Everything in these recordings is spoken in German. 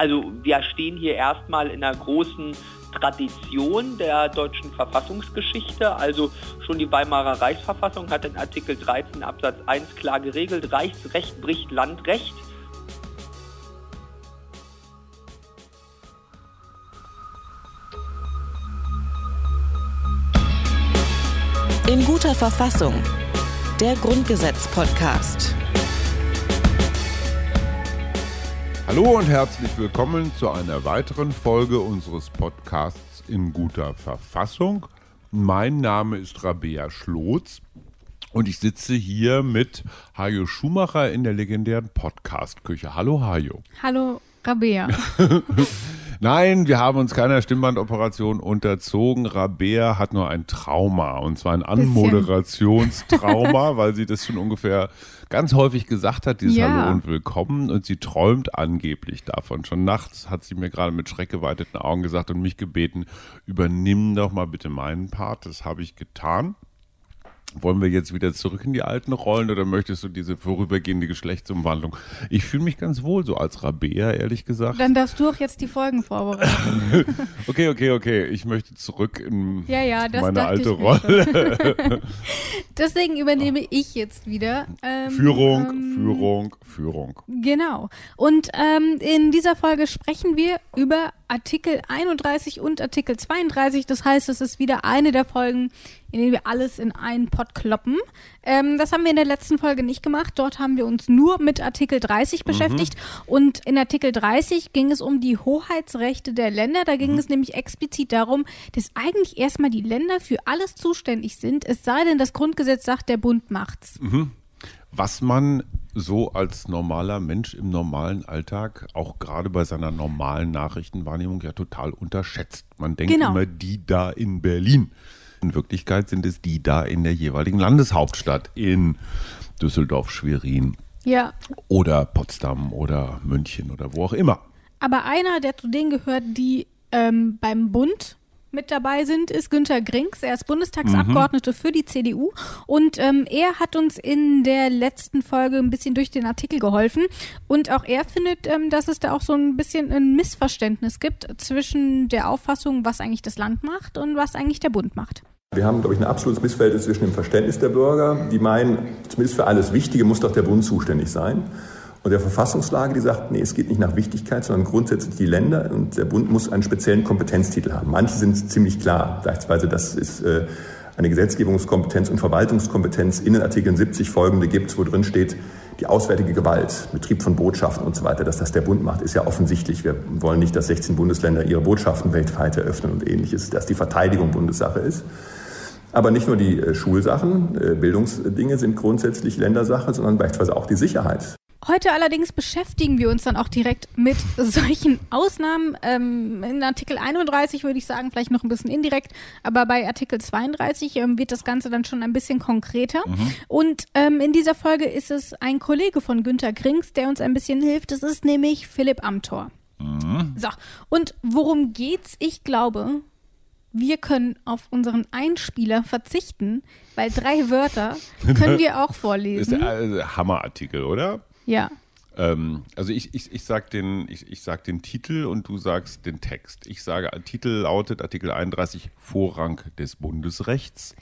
Also wir stehen hier erstmal in einer großen Tradition der deutschen Verfassungsgeschichte. Also schon die Weimarer Reichsverfassung hat in Artikel 13 Absatz 1 klar geregelt, Reichsrecht bricht Landrecht. In guter Verfassung. Der Grundgesetz-Podcast. Hallo und herzlich willkommen zu einer weiteren Folge unseres Podcasts in guter Verfassung. Mein Name ist Rabea Schlotz und ich sitze hier mit Hajo Schumacher in der legendären Podcast-Küche. Hallo Hajo. Hallo Rabea. Nein, wir haben uns keiner Stimmbandoperation unterzogen. Rabea hat nur ein Trauma und zwar ein Anmoderationstrauma, weil sie das schon ungefähr ganz häufig gesagt hat, dieses Ja. Hallo und Willkommen und sie träumt angeblich davon. Schon nachts hat sie mir gerade mit schreckgeweiteten Augen gesagt und mich gebeten, übernimm doch mal bitte meinen Part. Das habe ich getan. Wollen wir jetzt wieder zurück in die alten Rollen oder möchtest du diese vorübergehende Geschlechtsumwandlung? Ich fühle mich ganz wohl so als Rabea, ehrlich gesagt. Dann darfst du auch jetzt die Folgen vorbereiten. Okay, okay, okay. Ich möchte zurück in Ja, ja, das meine alte Rolle. Deswegen übernehme ich jetzt wieder. Ähm, Führung, ähm, Führung, Führung. Genau. Und ähm, in dieser Folge sprechen wir über Artikel 31 und Artikel 32. Das heißt, es ist wieder eine der Folgen, in denen wir alles in einen Pott kloppen. Ähm, das haben wir in der letzten Folge nicht gemacht. Dort haben wir uns nur mit Artikel 30 beschäftigt. Und in Artikel 30 ging es um die Hoheitsrechte der Länder. Da ging es nämlich explizit darum, dass eigentlich erstmal die Länder für alles zuständig sind, es sei denn, das Grundgesetz sagt, der Bund macht's. Was man so als normaler Mensch im normalen Alltag, auch gerade bei seiner normalen Nachrichtenwahrnehmung, ja total unterschätzt. Man denkt Genau. immer, die da in Berlin. In Wirklichkeit sind es die da in der jeweiligen Landeshauptstadt, in Düsseldorf, Schwerin Ja, oder Potsdam oder München oder wo auch immer. Aber einer, der zu denen gehört, die ähm, beim Bund mit dabei sind, ist Günter Grings. Er ist Bundestagsabgeordneter für die CDU und ähm, er hat uns in der letzten Folge ein bisschen durch den Artikel geholfen und auch er findet, ähm, dass es da auch so ein bisschen ein Missverständnis gibt zwischen der Auffassung, was eigentlich das Land macht und was eigentlich der Bund macht. Wir haben, glaube ich, ein absolutes Missverhältnis zwischen dem Verständnis der Bürger, die meinen, zumindest für alles Wichtige muss doch der Bund zuständig sein, und der Verfassungslage, die sagt, nee, es geht nicht nach Wichtigkeit, sondern grundsätzlich die Länder und der Bund muss einen speziellen Kompetenztitel haben. Manche sind ziemlich klar, beispielsweise, dass es äh, eine Gesetzgebungskompetenz und Verwaltungskompetenz in den Artikeln 70 folgende gibt, wo drin steht, die auswärtige Gewalt, Betrieb von Botschaften und so weiter, dass das der Bund macht, ist ja offensichtlich. Wir wollen nicht, dass 16 Bundesländer ihre Botschaften weltweit eröffnen und ähnliches, dass die Verteidigung Bundessache ist. Aber nicht nur die äh, Schulsachen, äh, Bildungsdinge sind grundsätzlich Ländersache, sondern beispielsweise auch die Sicherheit. Heute allerdings beschäftigen wir uns dann auch direkt mit solchen Ausnahmen. Ähm, in Artikel 31 würde ich sagen, vielleicht noch ein bisschen indirekt, aber bei Artikel 32 ähm, wird das Ganze dann schon ein bisschen konkreter. Und ähm, in dieser Folge ist es ein Kollege von Günter Grings, der uns ein bisschen hilft. Das ist nämlich Philipp Amthor. So, und worum geht's? Ich glaube, wir können auf unseren Einspieler verzichten, weil drei Wörter können wir auch Ist vorlesen. der Hammerartikel, oder? Ja. Ähm, also ich, ich, ich sag den, ich, ich sag den Titel und du sagst den Text. Ich sage, Titel lautet Artikel 31 Vorrang des Bundesrechts.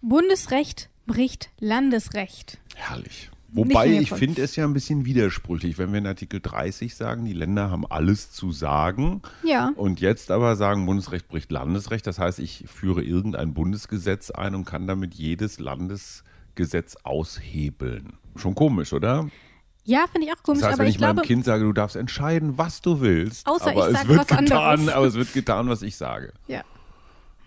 Bundesrecht bricht Landesrecht. Herrlich. Wobei ich finde es ja ein bisschen widersprüchlich, wenn wir in Artikel 30 sagen, die Länder haben alles zu sagen Ja. und jetzt aber sagen, Bundesrecht bricht Landesrecht. Das heißt, ich führe irgendein Bundesgesetz ein und kann damit jedes Landesgesetz aushebeln. Schon komisch, oder? Ja, finde ich auch komisch, Das heißt, aber wenn ich ich meinem glaube, Kind sage, du darfst entscheiden, was du willst, Außer aber ich es sag wird was getan, anderes. aber es wird getan, was ich sage. ja.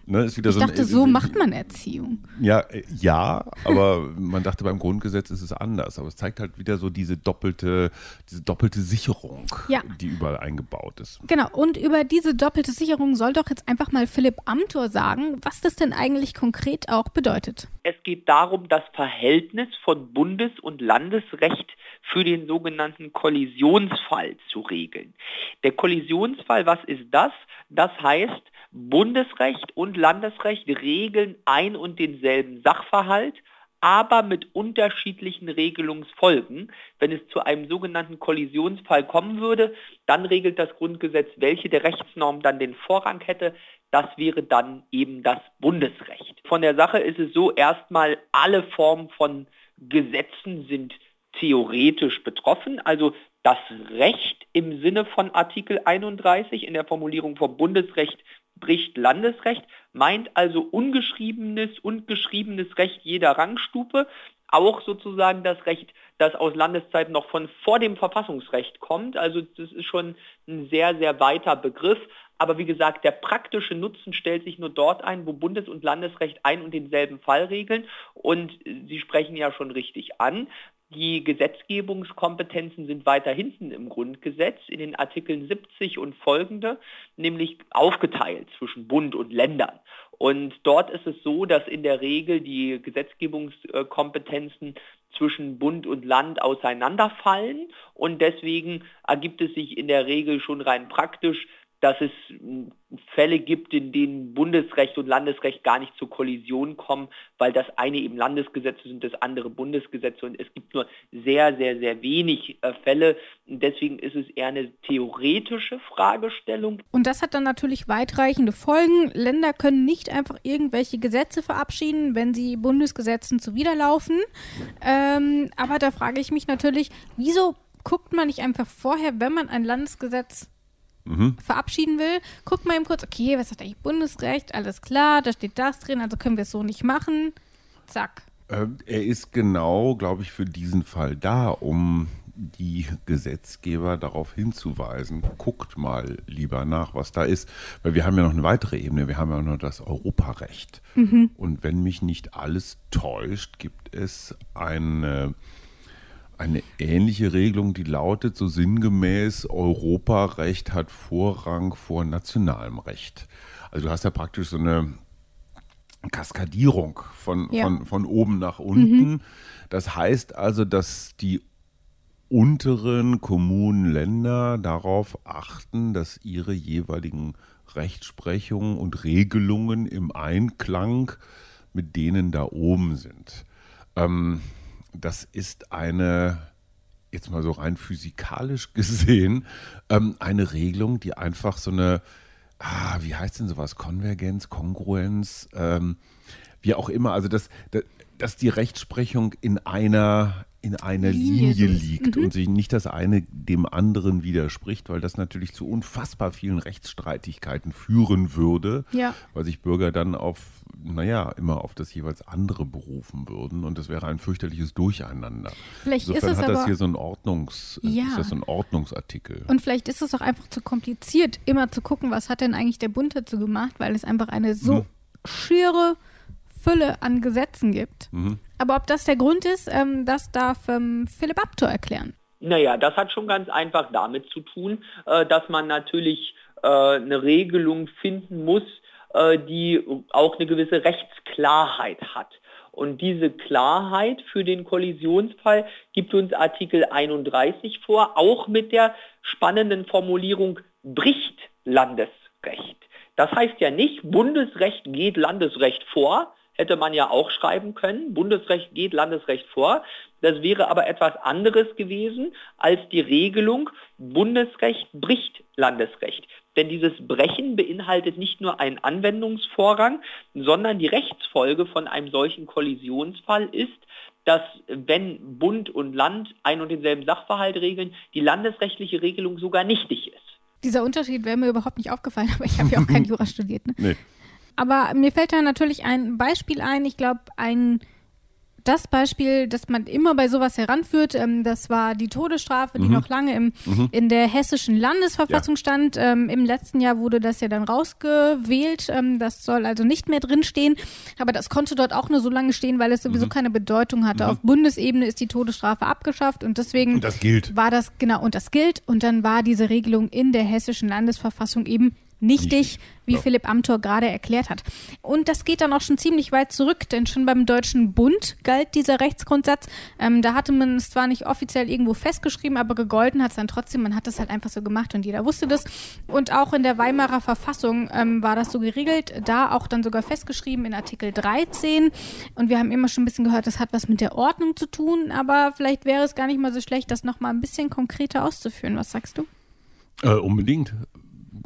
Ne, ist wieder ich so ein- dachte, so macht man Erziehung. Ja, äh, ja, aber man dachte beim Grundgesetz ist es anders. Aber es zeigt halt wieder so diese doppelte, diese doppelte Sicherung, Ja. die überall eingebaut ist. Genau, und über diese doppelte Sicherung soll doch jetzt einfach mal Philipp Amthor sagen, was das denn eigentlich konkret auch bedeutet. Es geht darum, das Verhältnis von Bundes- und Landesrecht für den sogenannten Kollisionsfall zu regeln. Der Kollisionsfall, was ist das? Das heißt, Bundesrecht und Landesrecht regeln ein und denselben Sachverhalt, aber mit unterschiedlichen Regelungsfolgen. Wenn es zu einem sogenannten Kollisionsfall kommen würde, dann regelt das Grundgesetz, welche der Rechtsnorm dann den Vorrang hätte. Das wäre dann eben das Bundesrecht. Von der Sache ist es so, erstmal alle Formen von Gesetzen sind theoretisch betroffen. Also das Recht im Sinne von Artikel 31 in der Formulierung vom Bundesrecht bricht Landesrecht, meint also ungeschriebenes und geschriebenes Recht jeder Rangstufe, auch sozusagen das Recht, das aus Landeszeiten noch von vor dem Verfassungsrecht kommt. Also das ist schon ein sehr, sehr weiter Begriff. Aber wie gesagt, der praktische Nutzen stellt sich nur dort ein, wo Bundes- und Landesrecht ein und denselben Fall regeln. Und Sie sprechen ja schon richtig an. Die Gesetzgebungskompetenzen sind weiter hinten im Grundgesetz in den Artikeln 70 und folgende, nämlich aufgeteilt zwischen Bund und Ländern. Und dort ist es so, dass in der Regel die Gesetzgebungskompetenzen zwischen Bund und Land auseinanderfallen und deswegen ergibt es sich in der Regel schon rein praktisch, dass es Fälle gibt, in denen Bundesrecht und Landesrecht gar nicht zur Kollision kommen, weil das eine eben Landesgesetze sind, das andere Bundesgesetze und es gibt nur sehr, sehr, sehr wenig äh, Fälle. Deswegen ist es eher eine theoretische Fragestellung. Und das hat dann natürlich weitreichende Folgen. Länder können nicht einfach irgendwelche Gesetze verabschieden, wenn sie Bundesgesetzen zuwiderlaufen. Ähm, aber da frage ich mich natürlich, wieso guckt man nicht einfach vorher, wenn man ein Landesgesetz mhm. verabschieden will, guckt mal eben kurz, okay, was hat eigentlich Bundesrecht? Alles klar, da steht das drin, also können wir es so nicht machen. Zack. Ähm, er ist genau, glaube ich, für diesen Fall da, um die Gesetzgeber darauf hinzuweisen, guckt mal lieber nach, was da ist. Weil wir haben ja noch eine weitere Ebene, wir haben ja noch das Europarecht. Mhm. Und wenn mich nicht alles täuscht, gibt es eine eine ähnliche Regelung, die lautet so sinngemäß, Europarecht hat Vorrang vor nationalem Recht. Also du hast ja praktisch so eine Kaskadierung von, ja. von, von oben nach unten. Mhm. Das heißt also, dass die unteren Kommunen, Länder darauf achten, dass ihre jeweiligen Rechtsprechungen und Regelungen im Einklang mit denen da oben sind. Ähm, das ist eine, jetzt mal so rein physikalisch gesehen, ähm, eine Regelung, die einfach so eine, ah, wie heißt denn sowas, Konvergenz, Kongruenz, ähm, wie auch immer, also dass, dass die Rechtsprechung in einer in einer Linie, Linie liegt mhm. und sich nicht das eine dem anderen widerspricht, weil das natürlich zu unfassbar vielen Rechtsstreitigkeiten führen würde, ja. weil sich Bürger dann auf, naja, immer auf das jeweils andere berufen würden und das wäre ein fürchterliches Durcheinander. Vielleicht Insofern ist es hat das hier so ein Ordnungs, ja. ist das so ein Ordnungsartikel. Und vielleicht ist es auch einfach zu kompliziert, immer zu gucken, was hat denn eigentlich der Bund dazu gemacht, weil es einfach eine so mhm. schiere Fülle an Gesetzen gibt. Mhm. Aber ob das der Grund ist, ähm, das darf ähm, Philipp Abtor erklären. Naja, das hat schon ganz einfach damit zu tun, äh, dass man natürlich äh, eine Regelung finden muss, äh, die auch eine gewisse Rechtsklarheit hat. Und diese Klarheit für den Kollisionsfall gibt uns Artikel 31 vor, auch mit der spannenden Formulierung bricht Landesrecht. Das heißt ja nicht, Bundesrecht geht Landesrecht vor, hätte man ja auch schreiben können. Bundesrecht geht Landesrecht vor. Das wäre aber etwas anderes gewesen als die Regelung, Bundesrecht bricht Landesrecht. Denn dieses Brechen beinhaltet nicht nur einen Anwendungsvorrang, sondern die Rechtsfolge von einem solchen Kollisionsfall ist, dass wenn Bund und Land ein und denselben Sachverhalt regeln, die landesrechtliche Regelung sogar nichtig ist. Dieser Unterschied wäre mir überhaupt nicht aufgefallen, aber ich habe ja auch kein Jura studiert. Ne? Nee. Aber mir fällt da natürlich ein Beispiel ein. Ich glaube, ein das Beispiel, das man immer bei sowas heranführt, ähm, das war die Todesstrafe, die mhm. noch lange im, mhm. in der hessischen Landesverfassung ja. stand. Ähm, Im letzten Jahr wurde das ja dann rausgewählt. Ähm, das soll also nicht mehr drinstehen. Aber das konnte dort auch nur so lange stehen, weil es sowieso mhm. keine Bedeutung hatte. Mhm. Auf Bundesebene ist die Todesstrafe abgeschafft und deswegen und das war das, genau, und das gilt. Und dann war diese Regelung in der hessischen Landesverfassung eben nichtig, wie Ja. Philipp Amthor gerade erklärt hat. Und das geht dann auch schon ziemlich weit zurück, denn schon beim Deutschen Bund galt dieser Rechtsgrundsatz. Ähm, da hatte man es zwar nicht offiziell irgendwo festgeschrieben, aber gegolten hat es dann trotzdem. Man hat das halt einfach so gemacht und jeder wusste das. Und auch in der Weimarer Verfassung ähm, war das so geregelt, da auch dann sogar festgeschrieben in Artikel 13. Und wir haben immer schon ein bisschen gehört, das hat was mit der Ordnung zu tun, aber vielleicht wäre es gar nicht mal so schlecht, das nochmal ein bisschen konkreter auszuführen. Was sagst du? Äh, unbedingt.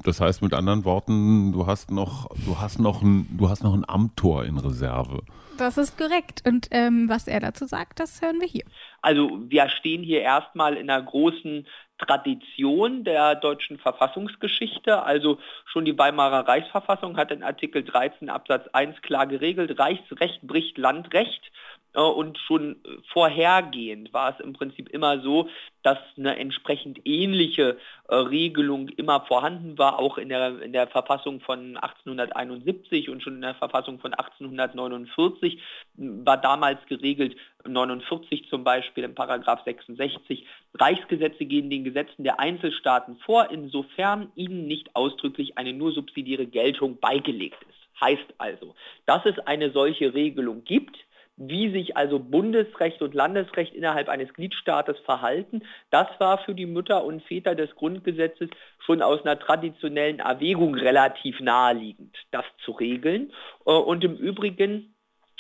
Das heißt mit anderen Worten, du hast noch, du hast noch ein, du hast noch ein Amtor in Reserve. Das ist korrekt. Und ähm, was er dazu sagt, das hören wir hier. Also wir stehen hier erstmal in einer großen Tradition der deutschen Verfassungsgeschichte. Also schon die Weimarer Reichsverfassung hat in Artikel 13 Absatz 1 klar geregelt, Reichsrecht bricht Landrecht. Äh, Und schon vorhergehend war es im Prinzip immer so, dass eine entsprechend ähnliche äh, Regelung immer vorhanden war, auch in der, in der Verfassung von 1871 und schon in der Verfassung von 1849 war damals geregelt, 49 zum Beispiel im Paragraph 66, Reichsgesetze gehen den Gesetzen der Einzelstaaten vor, insofern ihnen nicht ausdrücklich eine nur subsidiäre Geltung beigelegt ist. Heißt also, dass es eine solche Regelung gibt, wie sich also Bundesrecht und Landesrecht innerhalb eines Gliedstaates verhalten, das war für die Mütter und Väter des Grundgesetzes schon aus einer traditionellen Erwägung relativ naheliegend, das zu regeln. Äh, Und im Übrigen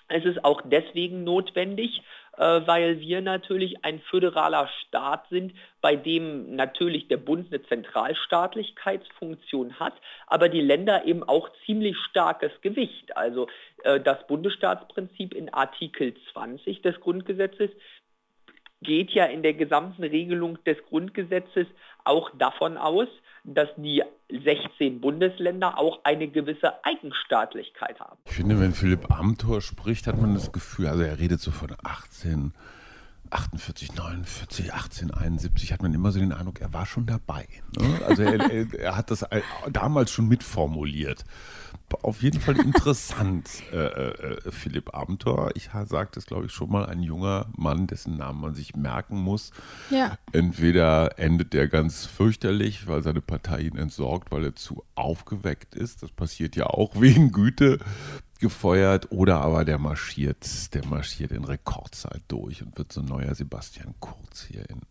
ist es auch deswegen notwendig, weil wir natürlich ein föderaler Staat sind, bei dem natürlich der Bund eine Zentralstaatlichkeitsfunktion hat, aber die Länder eben auch ziemlich starkes Gewicht. Also äh, das Bundesstaatsprinzip in Artikel 20 des Grundgesetzes geht ja in der gesamten Regelung des Grundgesetzes auch davon aus, dass die 16 Bundesländer auch eine gewisse Eigenstaatlichkeit haben. Ich finde, wenn Philipp Amthor spricht, hat man das Gefühl, also er redet so von 18, 48, 49, 18, 71, hat man immer so den Eindruck, er war schon dabei. Ne? Also er, er, er hat das äh, damals schon mitformuliert. Auf jeden Fall interessant, äh, äh, Philipp Amthor. Ich sagte es, glaube ich, schon mal, ein junger Mann, dessen Namen man sich merken muss. Ja. Entweder endet er ganz fürchterlich, weil seine Partei ihn entsorgt, weil er zu aufgeweckt ist. Das passiert ja auch wegen Güte gefeuert. Oder aber der marschiert, der marschiert in Rekordzeit durch und wird so ein neuer Sebastian Kurz hier in,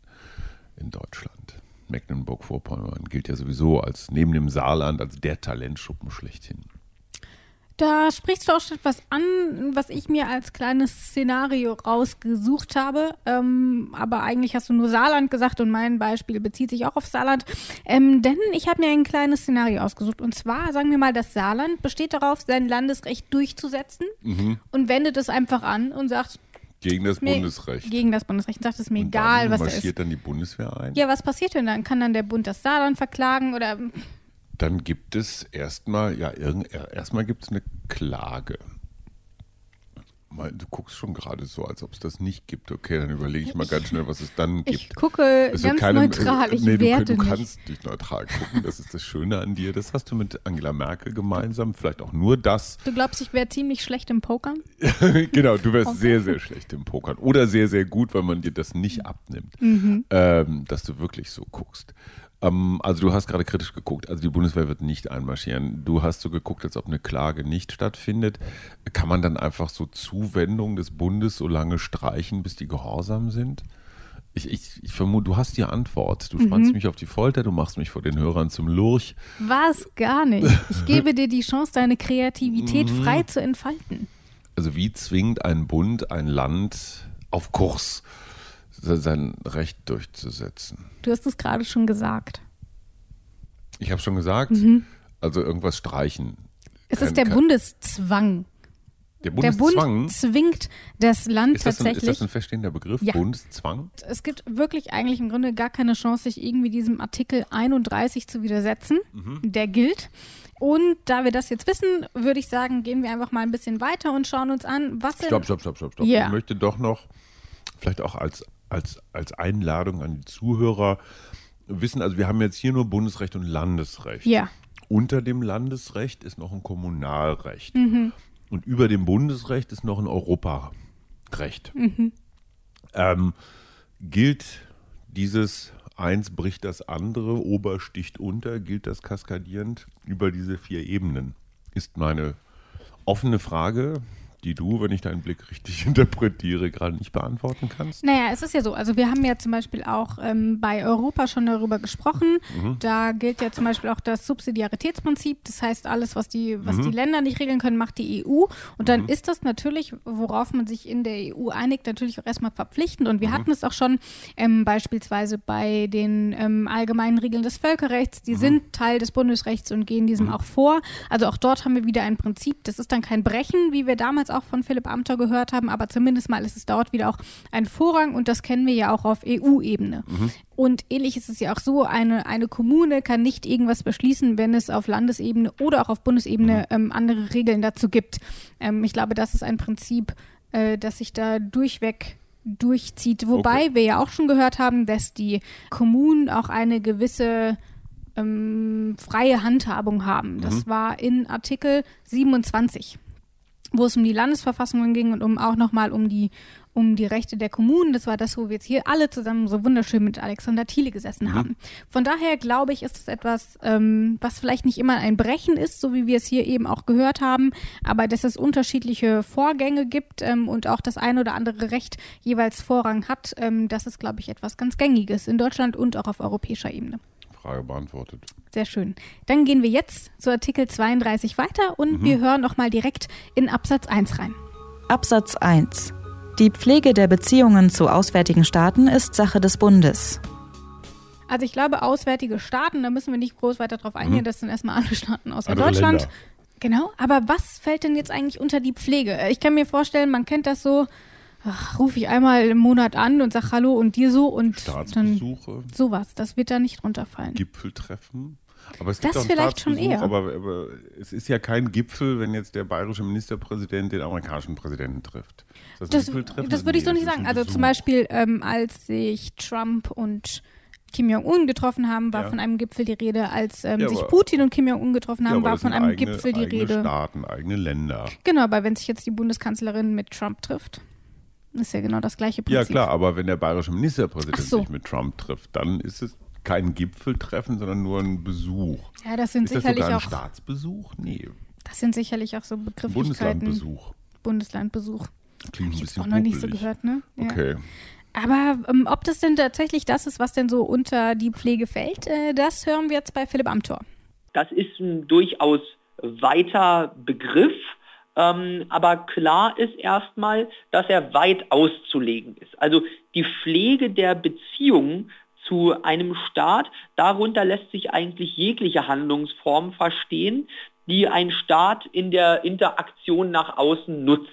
in Deutschland. Mecklenburg-Vorpommern gilt ja sowieso als neben dem Saarland als der Talentschuppen schlechthin. Da sprichst du auch schon etwas an, was ich mir als kleines Szenario rausgesucht habe. Ähm, aber eigentlich hast du nur Saarland gesagt und mein Beispiel bezieht sich auch auf Saarland. Ähm, denn ich habe mir ein kleines Szenario ausgesucht. Und zwar, sagen wir mal, das Saarland besteht darauf, sein Landesrecht durchzusetzen und wendet es einfach an und sagt, Gegen das mir Bundesrecht. gegen das Bundesrecht und sagt, es ist mir Und egal, was da marschiert ist. dann die Bundeswehr ein? Ja, was passiert denn dann? Kann dann der Bund das Saarland verklagen oder Dann gibt es erstmal, ja, erstmal gibt es eine Klage. Du guckst schon gerade so, als ob es das nicht gibt. Okay, dann überlege ich mal ganz schnell, was es dann gibt. ich gucke Also ganz keine- neutral, ich nee, du, werte du nicht. kannst nicht neutral gucken, das ist das Schöne an dir. Das hast du mit Angela Merkel gemeinsam, vielleicht auch nur das. Du glaubst, ich wäre ziemlich schlecht im Pokern? genau, du wärst Okay. sehr, sehr schlecht im Pokern. Oder sehr, sehr gut, weil man dir das nicht abnimmt, Mhm. ähm, dass du wirklich so guckst. Ähm, also du hast gerade kritisch geguckt, also die Bundeswehr wird nicht einmarschieren. Du hast so geguckt, als ob eine Klage nicht stattfindet. Kann man dann einfach so Zuwendungen des Bundes so lange streichen, bis die gehorsam sind? Ich, ich, ich vermute, du hast die Antwort. Du Mhm. spannst mich auf die Folter, du machst mich vor den Hörern zum Lurch. Was gar nicht. Ich gebe dir die Chance, deine Kreativität Mhm. frei zu entfalten. Also wie zwingt ein Bund ein Land auf Kurs, sein Recht durchzusetzen? Du hast es gerade schon gesagt. Ich habe schon gesagt, also irgendwas streichen. Mhm. Es ist der kein- Bundeszwang. Der Der Bundeszwang. Bund zwingt das Land ist, das ein, ist tatsächlich. das ein verstehender Begriff? Ja. Bundeszwang? es gibt wirklich eigentlich im Grunde gar keine Chance, sich irgendwie diesem Artikel 31 zu widersetzen. Mhm. Der gilt. Und da wir das jetzt wissen, würde ich sagen, gehen wir einfach mal ein bisschen weiter und schauen uns an, was Stopp, stopp, stopp, stopp, stopp. Ja. Ich möchte doch noch, vielleicht auch als, als, als Einladung an die Zuhörer, wissen, also wir haben jetzt hier nur Bundesrecht und Landesrecht. Ja. Unter dem Landesrecht ist noch ein Kommunalrecht. Mhm. Und über dem Bundesrecht ist noch ein Europarecht. Mhm. Ähm, gilt dieses eins bricht das andere, Ober sticht unter, gilt das kaskadierend über diese vier Ebenen? Ist meine offene Frage die du, wenn ich deinen Blick richtig interpretiere, gerade nicht beantworten kannst? Naja, es ist ja so. Also wir haben ja zum Beispiel auch ähm, bei Europa schon darüber gesprochen. Mhm. Da gilt ja zum Beispiel auch das Subsidiaritätsprinzip. Das heißt, alles, was die, was mhm. die Länder nicht regeln können, macht die EU. Und dann mhm. ist das natürlich, worauf man sich in der EU einigt, natürlich auch erstmal verpflichtend. Und wir mhm. hatten es auch schon ähm, beispielsweise bei den ähm, allgemeinen Regeln des Völkerrechts. Die mhm. sind Teil des Bundesrechts und gehen diesem mhm. auch vor. Also auch dort haben wir wieder ein Prinzip. Das ist dann kein Brechen, wie wir damals auch von Philipp Amthor gehört haben, aber zumindest mal ist es dort wieder auch ein Vorrang und das kennen wir ja auch auf EU-Ebene. Mhm. Und ähnlich ist es ja auch so, eine, eine Kommune kann nicht irgendwas beschließen, wenn es auf Landesebene oder auch auf Bundesebene mhm. ähm, andere Regeln dazu gibt. Ähm, ich glaube, das ist ein Prinzip, äh, das sich da durchweg durchzieht. Wobei okay. wir ja auch schon gehört haben, dass die Kommunen auch eine gewisse ähm, freie Handhabung haben. Das mhm. war in Artikel 27 wo es um die Landesverfassungen ging und um auch nochmal um die, um die Rechte der Kommunen. Das war das, wo wir jetzt hier alle zusammen so wunderschön mit Alexander Thiele gesessen mhm. haben. Von daher glaube ich, ist es etwas, ähm, was vielleicht nicht immer ein Brechen ist, so wie wir es hier eben auch gehört haben, aber dass es unterschiedliche Vorgänge gibt ähm, und auch das eine oder andere Recht jeweils Vorrang hat, ähm, das ist, glaube ich, etwas ganz Gängiges in Deutschland und auch auf europäischer Ebene. Frage beantwortet. Sehr schön. Dann gehen wir jetzt zu Artikel 32 weiter und mhm. wir hören noch mal direkt in Absatz 1 rein. Absatz 1. Die Pflege der Beziehungen zu auswärtigen Staaten ist Sache des Bundes. Also ich glaube, auswärtige Staaten, da müssen wir nicht groß weiter drauf eingehen, mhm. das sind erstmal alle Staaten außer Andere Deutschland. Länder. Genau, aber was fällt denn jetzt eigentlich unter die Pflege? Ich kann mir vorstellen, man kennt das so, rufe ich einmal im Monat an und sag Hallo und dir so und Staatsbesuche. Dann sowas, das wird da nicht runterfallen. Gipfeltreffen. Aber es gibt das auch vielleicht schon eher. Aber, aber, es ist ja kein Gipfel, wenn jetzt der bayerische Ministerpräsident den amerikanischen Präsidenten trifft. Das, das, das würde ich so nicht sagen. Also zum Beispiel, ähm, als sich Trump und Kim Jong-un getroffen haben, war ja. von einem Gipfel die Rede. Als ähm, ja, sich Putin und Kim Jong-un getroffen haben, ja, war von einem eigene, Gipfel die eigene Rede. Staaten, eigene Länder. Genau, aber wenn sich jetzt die Bundeskanzlerin mit Trump trifft. Ist ja genau das gleiche Prinzip. Ja klar, aber wenn der bayerische Ministerpräsident so. sich mit Trump trifft, dann ist es kein Gipfeltreffen, sondern nur ein Besuch. Ja, das sind ist sicherlich das sogar auch ein Staatsbesuch? Nee. Das sind sicherlich auch so Begrifflichkeiten. Bundeslandbesuch. Bundeslandbesuch. Klingt ein bisschen auch noch nicht so gehört, ne? Ja. Okay. Aber ähm, ob das denn tatsächlich das ist, was denn so unter die Pflege fällt, äh, das hören wir jetzt bei Philipp Amthor. Das ist ein durchaus weiter Begriff. Ähm, aber klar ist erstmal, dass er weit auszulegen ist. Also die Pflege der Beziehungen zu einem Staat, darunter lässt sich eigentlich jegliche Handlungsform verstehen, die ein Staat in der Interaktion nach außen nutzt.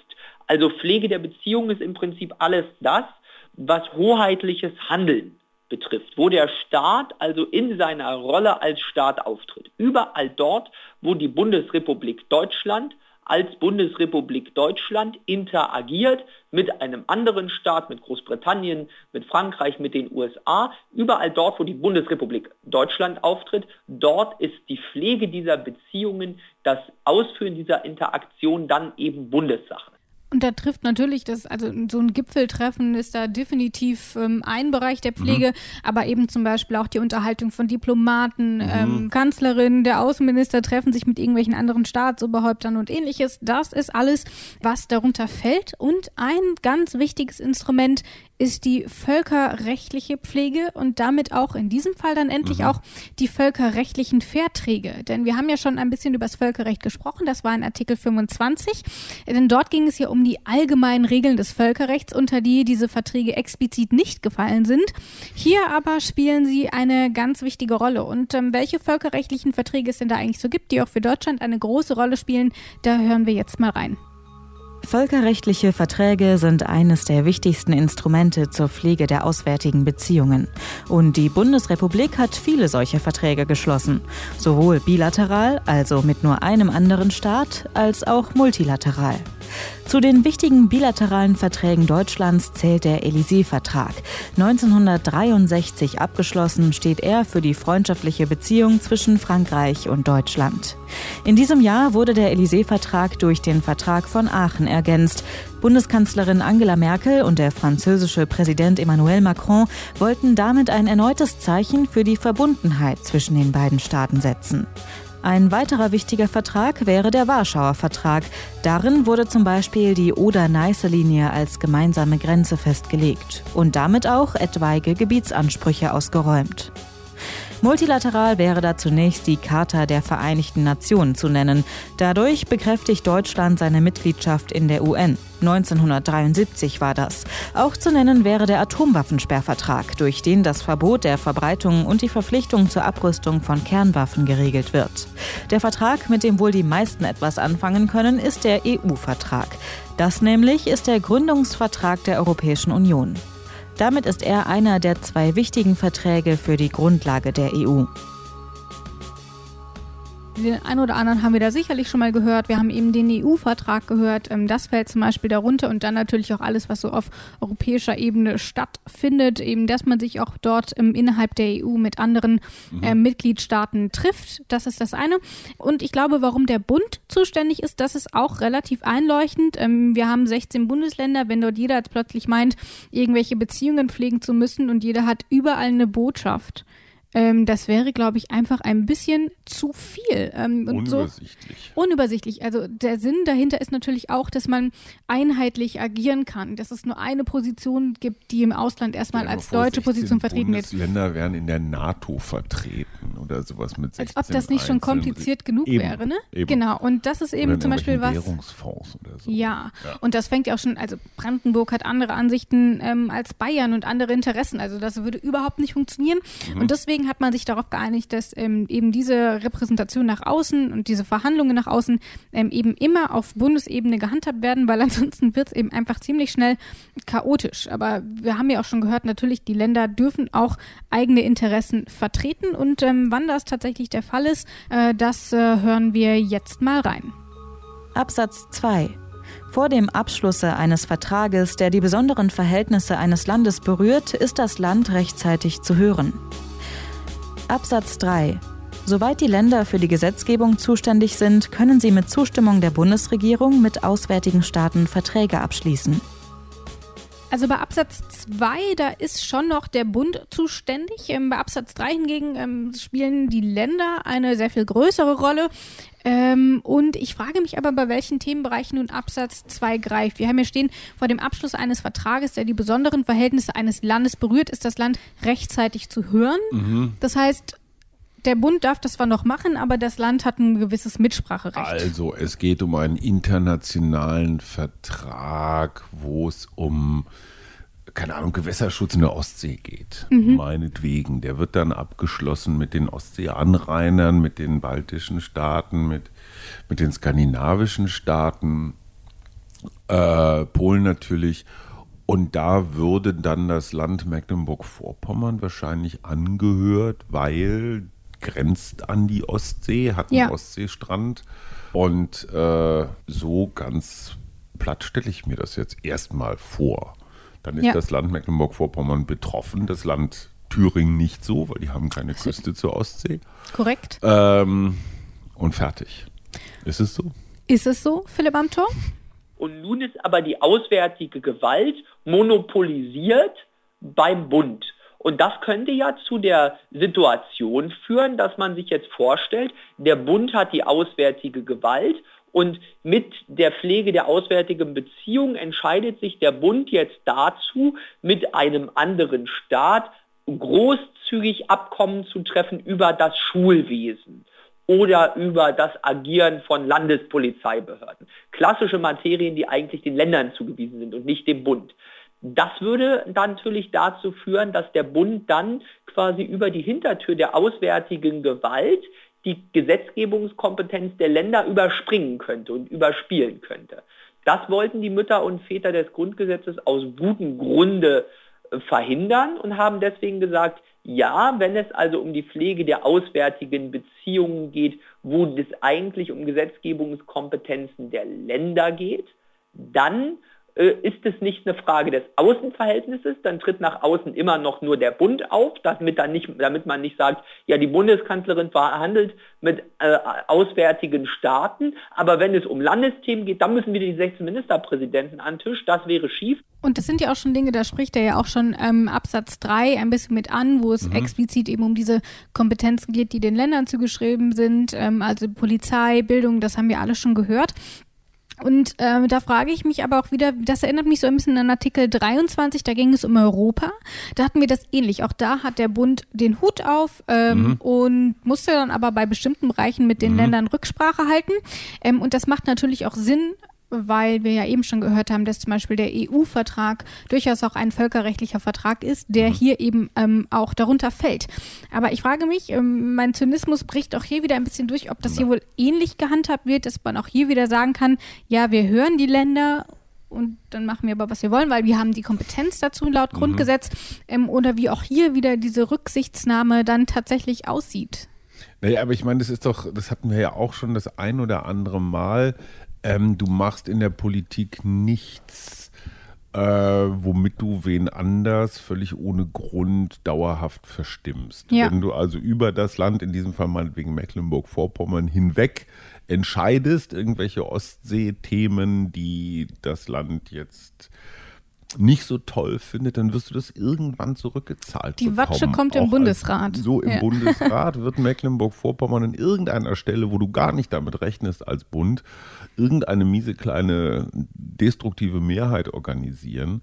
Also Pflege der Beziehungen ist im Prinzip alles das, was hoheitliches Handeln betrifft, wo der Staat also in seiner Rolle als Staat auftritt. Überall dort, wo die Bundesrepublik Deutschland als Bundesrepublik Deutschland interagiert mit einem anderen Staat, mit Großbritannien, mit Frankreich, mit den USA. Überall dort, wo die Bundesrepublik Deutschland auftritt, dort ist die Pflege dieser Beziehungen, das Ausführen dieser Interaktion dann eben Bundessache. Und da trifft natürlich das, also so ein Gipfeltreffen ist da definitiv ähm, ein Bereich der Pflege, mhm. aber eben zum Beispiel auch die Unterhaltung von Diplomaten, mhm. ähm, Kanzlerin, der Außenminister treffen sich mit irgendwelchen anderen Staatsoberhäuptern und ähnliches. Das ist alles, was darunter fällt. Und ein ganz wichtiges Instrument ist die völkerrechtliche Pflege und damit auch in diesem Fall dann endlich mhm. auch die völkerrechtlichen Verträge. Denn wir haben ja schon ein bisschen über das Völkerrecht gesprochen, das war in Artikel 25, denn dort ging es ja um die allgemeinen Regeln des Völkerrechts, unter die diese Verträge explizit nicht gefallen sind. Hier aber spielen sie eine ganz wichtige Rolle. Und ähm, welche völkerrechtlichen Verträge es denn da eigentlich so gibt, die auch für Deutschland eine große Rolle spielen, da hören wir jetzt mal rein. Völkerrechtliche Verträge sind eines der wichtigsten Instrumente zur Pflege der auswärtigen Beziehungen. Und die Bundesrepublik hat viele solcher Verträge geschlossen, sowohl bilateral, also mit nur einem anderen Staat, als auch multilateral. Zu den wichtigen bilateralen Verträgen Deutschlands zählt der Élysée-Vertrag. 1963 abgeschlossen steht er für die freundschaftliche Beziehung zwischen Frankreich und Deutschland. In diesem Jahr wurde der Élysée-Vertrag durch den Vertrag von Aachen ergänzt. Bundeskanzlerin Angela Merkel und der französische Präsident Emmanuel Macron wollten damit ein erneutes Zeichen für die Verbundenheit zwischen den beiden Staaten setzen. Ein weiterer wichtiger Vertrag wäre der Warschauer Vertrag. Darin wurde zum Beispiel die Oder-Neiße-Linie als gemeinsame Grenze festgelegt und damit auch etwaige Gebietsansprüche ausgeräumt. Multilateral wäre da zunächst die Charta der Vereinigten Nationen zu nennen. Dadurch bekräftigt Deutschland seine Mitgliedschaft in der UN. 1973 war das. Auch zu nennen wäre der Atomwaffensperrvertrag, durch den das Verbot der Verbreitung und die Verpflichtung zur Abrüstung von Kernwaffen geregelt wird. Der Vertrag, mit dem wohl die meisten etwas anfangen können, ist der EU-Vertrag. Das nämlich ist der Gründungsvertrag der Europäischen Union. Damit ist er einer der zwei wichtigen Verträge für die Grundlage der EU. Den einen oder anderen haben wir da sicherlich schon mal gehört. Wir haben eben den EU-Vertrag gehört. Ähm, das fällt zum Beispiel darunter und dann natürlich auch alles, was so auf europäischer Ebene stattfindet. Eben, dass man sich auch dort ähm, innerhalb der EU mit anderen mhm. äh, Mitgliedstaaten trifft. Das ist das eine. Und ich glaube, warum der Bund zuständig ist, das ist auch relativ einleuchtend. Ähm, wir haben 16 Bundesländer. Wenn dort jeder jetzt plötzlich meint, irgendwelche Beziehungen pflegen zu müssen und jeder hat überall eine Botschaft, ähm, das wäre, glaube ich, einfach ein bisschen zu viel. Ähm, unübersichtlich. So, unübersichtlich. Also der Sinn dahinter ist natürlich auch, dass man einheitlich agieren kann, dass es nur eine Position gibt, die im Ausland erstmal ja, als deutsche Position vertreten wird. Länder werden in der NATO vertreten oder sowas mit 16 Als ob das nicht schon kompliziert genug eben, wäre, ne? Eben. Genau. Und das ist eben zum Beispiel was. Währungsfonds oder so. Ja. ja. Und das fängt ja auch schon, also Brandenburg hat andere Ansichten ähm, als Bayern und andere Interessen. Also das würde überhaupt nicht funktionieren. Mhm. Und deswegen deswegen hat man sich darauf geeinigt, dass ähm, eben diese Repräsentation nach außen und diese Verhandlungen nach außen ähm, eben immer auf Bundesebene gehandhabt werden, weil ansonsten wird es eben einfach ziemlich schnell chaotisch. Aber wir haben ja auch schon gehört, natürlich, die Länder dürfen auch eigene Interessen vertreten und ähm, wann das tatsächlich der Fall ist, äh, das äh, hören wir jetzt mal rein. Absatz 2 vor dem Abschlusse eines Vertrages, der die besonderen Verhältnisse eines Landes berührt, ist das Land rechtzeitig zu hören. Absatz 3. Soweit die Länder für die Gesetzgebung zuständig sind, können sie mit Zustimmung der Bundesregierung mit auswärtigen Staaten Verträge abschließen. Also bei Absatz 2, da ist schon noch der Bund zuständig. Ähm, bei Absatz 3 hingegen ähm, spielen die Länder eine sehr viel größere Rolle. Ähm, und ich frage mich aber, bei welchen Themenbereichen nun Absatz 2 greift. Wir haben hier stehen, vor dem Abschluss eines Vertrages, der die besonderen Verhältnisse eines Landes berührt, ist das Land rechtzeitig zu hören. Mhm. Das heißt, der Bund darf das zwar noch machen, aber das Land hat ein gewisses Mitspracherecht. Also es geht um einen internationalen Vertrag, wo es um keine Ahnung, Gewässerschutz in der Ostsee geht. Mhm. Meinetwegen. Der wird dann abgeschlossen mit den Ostseeanrainern, mit den baltischen Staaten, mit, mit den skandinavischen Staaten, äh, Polen natürlich. Und da würde dann das Land Mecklenburg-Vorpommern wahrscheinlich angehört, weil grenzt an die Ostsee, hat einen ja. Ostseestrand. Und äh, so ganz platt stelle ich mir das jetzt erstmal vor. Dann ist ja. das Land Mecklenburg-Vorpommern betroffen, das Land Thüringen nicht so, weil die haben keine Küste zur Ostsee. Korrekt. Ähm, und fertig. Ist es so? Ist es so, Philipp Amthor? Und nun ist aber die auswärtige Gewalt monopolisiert beim Bund. Und das könnte ja zu der Situation führen, dass man sich jetzt vorstellt, der Bund hat die auswärtige Gewalt und mit der Pflege der auswärtigen Beziehung entscheidet sich der Bund jetzt dazu, mit einem anderen Staat großzügig Abkommen zu treffen über das Schulwesen oder über das Agieren von Landespolizeibehörden. Klassische Materien, die eigentlich den Ländern zugewiesen sind und nicht dem Bund. Das würde dann natürlich dazu führen, dass der Bund dann quasi über die Hintertür der auswärtigen Gewalt die Gesetzgebungskompetenz der Länder überspringen könnte und überspielen könnte. Das wollten die Mütter und Väter des Grundgesetzes aus gutem Grunde äh, verhindern und haben deswegen gesagt, ja, wenn es also um die Pflege der auswärtigen Beziehungen geht, wo es eigentlich um Gesetzgebungskompetenzen der Länder geht, dann ist es nicht eine Frage des Außenverhältnisses, dann tritt nach außen immer noch nur der Bund auf, damit, dann nicht, damit man nicht sagt, ja, die Bundeskanzlerin verhandelt mit äh, auswärtigen Staaten, aber wenn es um Landesthemen geht, dann müssen wir die 16 Ministerpräsidenten an den Tisch, das wäre schief. Und das sind ja auch schon Dinge, da spricht er ja auch schon ähm, Absatz 3 ein bisschen mit an, wo es mhm. explizit eben um diese Kompetenzen geht, die den Ländern zugeschrieben sind, ähm, also Polizei, Bildung, das haben wir alle schon gehört. Und äh, da frage ich mich aber auch wieder, das erinnert mich so ein bisschen an Artikel 23, da ging es um Europa. Da hatten wir das ähnlich. Auch da hat der Bund den Hut auf ähm, mhm. und musste dann aber bei bestimmten Bereichen mit den mhm. Ländern Rücksprache halten. Ähm, und das macht natürlich auch Sinn, weil wir ja eben schon gehört haben, dass zum Beispiel der EU-Vertrag durchaus auch ein völkerrechtlicher Vertrag ist, der mhm. hier eben ähm, auch darunter fällt. Aber ich frage mich, ähm, mein Zynismus bricht auch hier wieder ein bisschen durch, ob das ja. hier wohl ähnlich gehandhabt wird, dass man auch hier wieder sagen kann, ja, wir hören die Länder und dann machen wir aber, was wir wollen, weil wir haben die Kompetenz dazu laut mhm. Grundgesetz ähm, oder wie auch hier wieder diese Rücksichtsnahme dann tatsächlich aussieht. Naja, aber ich meine, das ist doch, das hatten wir ja auch schon das ein oder andere Mal, ähm, du machst in der Politik nichts, äh, womit du wen anders völlig ohne Grund dauerhaft verstimmst. Ja. Wenn du also über das Land, in diesem Fall meinetwegen Mecklenburg-Vorpommern, hinweg entscheidest, irgendwelche Ostsee-Themen, die das Land jetzt nicht so toll findet, dann wirst du das irgendwann zurückgezahlt Die bekommen. Watsche kommt im Auch Bundesrat. so im ja. Bundesrat wird Mecklenburg-Vorpommern an irgendeiner Stelle, wo du gar nicht damit rechnest als Bund, irgendeine miese kleine destruktive Mehrheit organisieren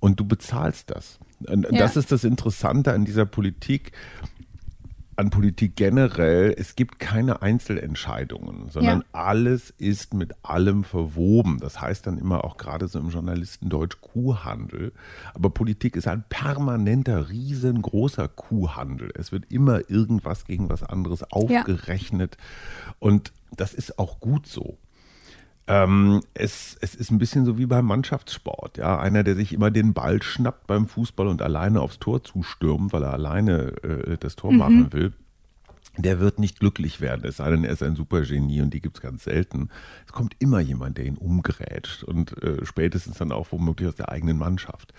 und du bezahlst das. Und ja. Das ist das Interessante an dieser Politik an Politik generell, es gibt keine Einzelentscheidungen, sondern ja. alles ist mit allem verwoben. Das heißt dann immer auch gerade so im Journalistendeutsch Kuhhandel. Aber Politik ist ein permanenter, riesengroßer Kuhhandel. Es wird immer irgendwas gegen was anderes aufgerechnet. Ja. Und das ist auch gut so. Ähm, es, es ist ein bisschen so wie beim Mannschaftssport. Ja? Einer, der sich immer den Ball schnappt beim Fußball und alleine aufs Tor zustürmt, weil er alleine äh, das Tor mhm. machen will, der wird nicht glücklich werden, es sei denn, er ist ein Supergenie und die gibt es ganz selten. Es kommt immer jemand, der ihn umgrätscht und äh, spätestens dann auch womöglich aus der eigenen Mannschaft.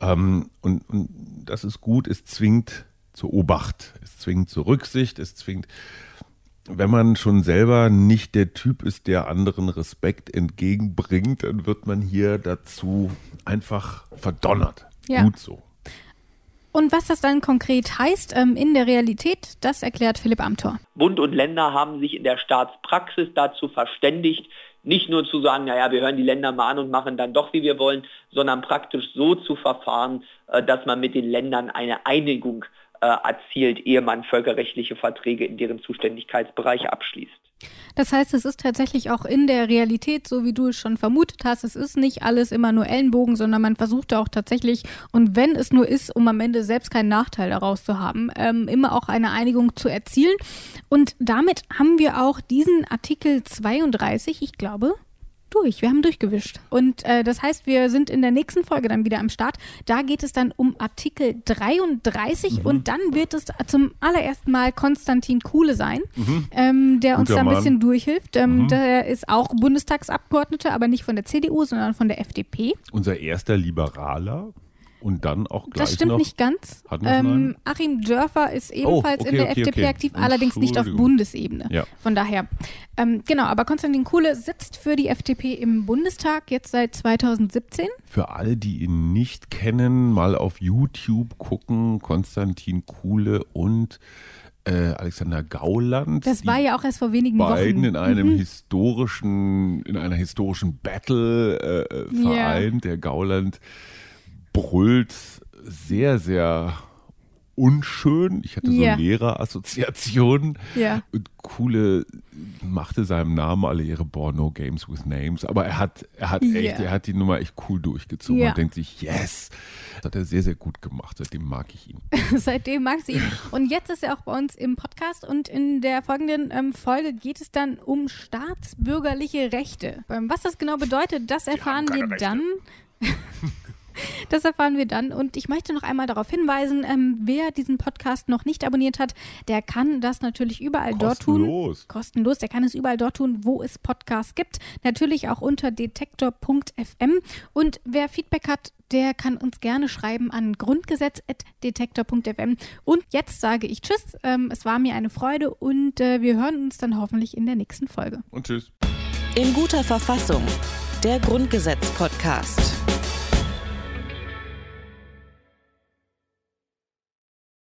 Ähm, und, und das ist gut, es zwingt zur Obacht, es zwingt zur Rücksicht, es zwingt wenn man schon selber nicht der Typ ist, der anderen Respekt entgegenbringt, dann wird man hier dazu einfach verdonnert. Ja. Gut so. Und was das dann konkret heißt ähm, in der Realität, das erklärt Philipp Amthor. Bund und Länder haben sich in der Staatspraxis dazu verständigt, nicht nur zu sagen, naja, wir hören die Länder mal an und machen dann doch, wie wir wollen, sondern praktisch so zu verfahren, äh, dass man mit den Ländern eine Einigung äh, erzielt, ehe man völkerrechtliche Verträge in deren Zuständigkeitsbereich abschließt. Das heißt, es ist tatsächlich auch in der Realität, so wie du es schon vermutet hast, es ist nicht alles immer nur Ellenbogen, sondern man versucht auch tatsächlich, und wenn es nur ist, um am Ende selbst keinen Nachteil daraus zu haben, ähm, immer auch eine Einigung zu erzielen. Und damit haben wir auch diesen Artikel 32, ich glaube, durch. Wir haben durchgewischt. Und äh, das heißt, wir sind in der nächsten Folge dann wieder am Start. Da geht es dann um Artikel 33 mhm. und dann wird es zum allerersten Mal Konstantin Kuhle sein, mhm. ähm, der uns da ein bisschen durchhilft. Ähm, mhm. Der ist auch Bundestagsabgeordneter, aber nicht von der CDU, sondern von der FDP. Unser erster Liberaler und dann auch gleich Das stimmt noch, nicht ganz. Ähm, Achim Dörfer ist oh, ebenfalls oh, okay, in der okay, FDP okay. aktiv, allerdings nicht auf Bundesebene. Ja. Von daher. Ähm, genau, aber Konstantin Kuhle sitzt für die FDP im Bundestag jetzt seit 2017. Für alle, die ihn nicht kennen, mal auf YouTube gucken. Konstantin Kuhle und äh, Alexander Gauland. Das war ja auch erst vor wenigen beiden Wochen. in einem mhm. historischen, in einer historischen Battle äh, äh vereint. Ja. Der Gauland brüllt sehr, sehr unschön. Ich hatte so yeah. Lehrerassoziationen. Ja. Und Coole machte seinem Namen alle ihre Born No Games with Names. Aber er hat, er hat yeah. echt, er hat die Nummer echt cool durchgezogen yeah. und denkt sich, yes. Das hat er sehr, sehr gut gemacht. Seitdem mag ich ihn. Seitdem mag sie ihn. Und jetzt ist er auch bei uns im Podcast und in der folgenden ähm, Folge geht es dann um staatsbürgerliche Rechte. Ähm, was das genau bedeutet, das erfahren wir, wir dann. Das erfahren wir dann. Und ich möchte noch einmal darauf hinweisen, ähm, wer diesen Podcast noch nicht abonniert hat, der kann das natürlich überall dort tun. Kostenlos. Kostenlos. Der kann es überall dort tun, wo es Podcasts gibt. Natürlich auch unter detektor.fm. Und wer Feedback hat, der kann uns gerne schreiben an grundgesetz.detektor.fm. Und jetzt sage ich Tschüss. Ähm, es war mir eine Freude und äh, wir hören uns dann hoffentlich in der nächsten Folge. Und tschüss. In guter Verfassung. Der Grundgesetz-Podcast.